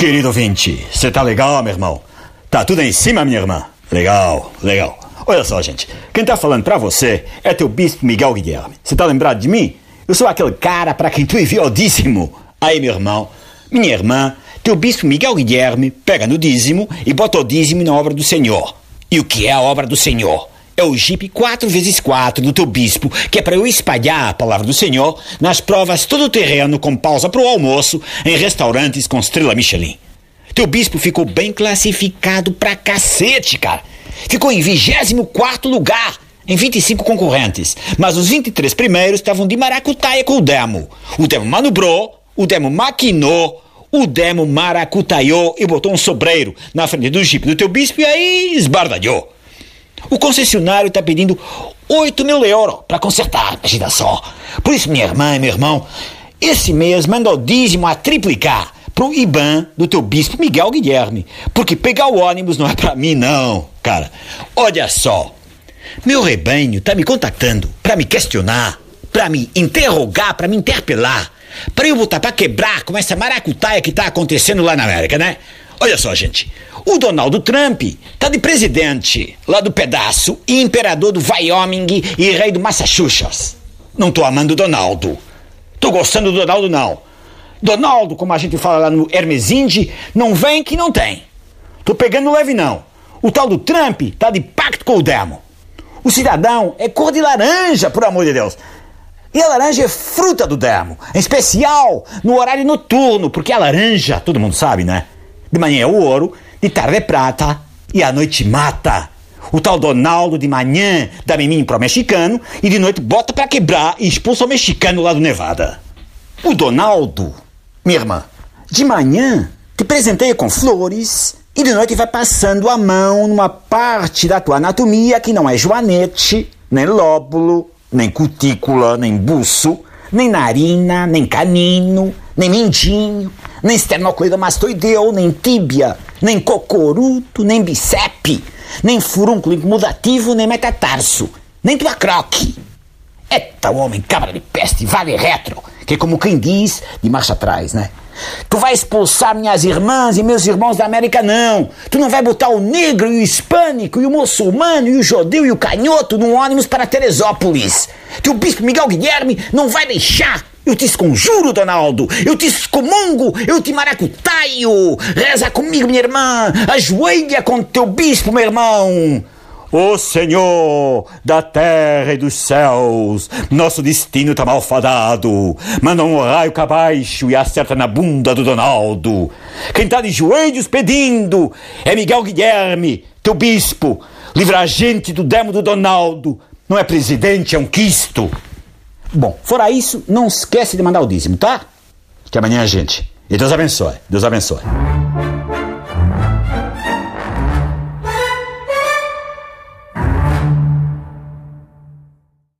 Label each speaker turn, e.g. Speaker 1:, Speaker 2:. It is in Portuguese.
Speaker 1: Querido ouvinte, você tá legal, meu irmão? Tá tudo em cima, minha irmã? Legal, legal. Olha só, gente. Quem tá falando pra você é teu bispo Miguel Guilherme. Você tá lembrado de mim? Eu sou aquele cara para quem tu enviou o dízimo. Aí, meu irmão, minha irmã, teu bispo Miguel Guilherme pega no dízimo e bota o dízimo na obra do Senhor. E o que é a obra do Senhor? É o Jeep 4x4 do teu bispo, que é para eu espalhar a palavra do Senhor nas provas todo terreno com pausa pro almoço em restaurantes com estrela Michelin. Teu bispo ficou bem classificado pra cacete, cara. Ficou em 24 lugar em 25 concorrentes, mas os 23 primeiros estavam de maracutaia com o demo. O demo manobrou, o demo maquinou, o demo maracutaiou e botou um sobreiro na frente do jipe do teu bispo e aí esbardalhou. O concessionário está pedindo 8 mil euros para consertar, imagina só. Por isso, minha irmã e meu irmão, esse mês manda o dízimo a triplicar pro IBAN do teu bispo Miguel Guilherme. Porque pegar o ônibus não é para mim, não, cara. Olha só. Meu rebanho tá me contactando para me questionar, para me interrogar, para me interpelar, para eu botar para quebrar com essa maracutaia que tá acontecendo lá na América, né? Olha só, gente. O Donald Trump tá de presidente lá do pedaço, e imperador do Wyoming e rei do Massachusetts. Não tô amando o Donaldo. Tô gostando do Donaldo, não. Donaldo, como a gente fala lá no Hermes Indy, não vem que não tem. Tô pegando leve, não. O tal do Trump tá de pacto com o demo. O cidadão é cor de laranja, por amor de Deus. E a laranja é fruta do demo, em especial no horário noturno, porque a laranja, todo mundo sabe, né? De manhã é o ouro, de tarde é prata e à noite mata. O tal Donaldo de manhã dá miminho pro mexicano e de noite bota pra quebrar e expulsa o mexicano lá do Nevada. O Donaldo, minha irmã, de manhã te presenteia com flores e de noite vai passando a mão numa parte da tua anatomia que não é joanete, nem lóbulo, nem cutícula, nem buço, nem narina, nem canino, nem mindinho, nem esternocleidomastoideu, nem tíbia, nem cocoruto, nem bicepe, nem furúnculo incomodativo, nem metatarso, nem tua croque. Eita, homem, cabra de peste, vale retro, que é como quem diz, de marcha atrás, né? Tu vai expulsar minhas irmãs e meus irmãos da América, não. Tu não vai botar o negro e o hispânico e o muçulmano e o judeu e o canhoto num ônibus para Teresópolis. Que o bispo Miguel Guilherme não vai deixar. Eu te esconjuro, Donaldo. Eu te excomungo. Eu te maracutaio. Reza comigo, minha irmã. Ajoelha com teu bispo, meu irmão. Ô Senhor da terra e dos céus, nosso destino tá malfadado. Manda um raio cá abaixo e acerta na bunda do Donaldo. Quem tá de joelhos pedindo é Miguel Guilherme, teu bispo. Livra a gente do demo do Donaldo. Não é presidente, é um quisto. Bom, fora isso, não esquece de mandar o dízimo, tá? Que amanhã a gente. E Deus abençoe. Deus abençoe.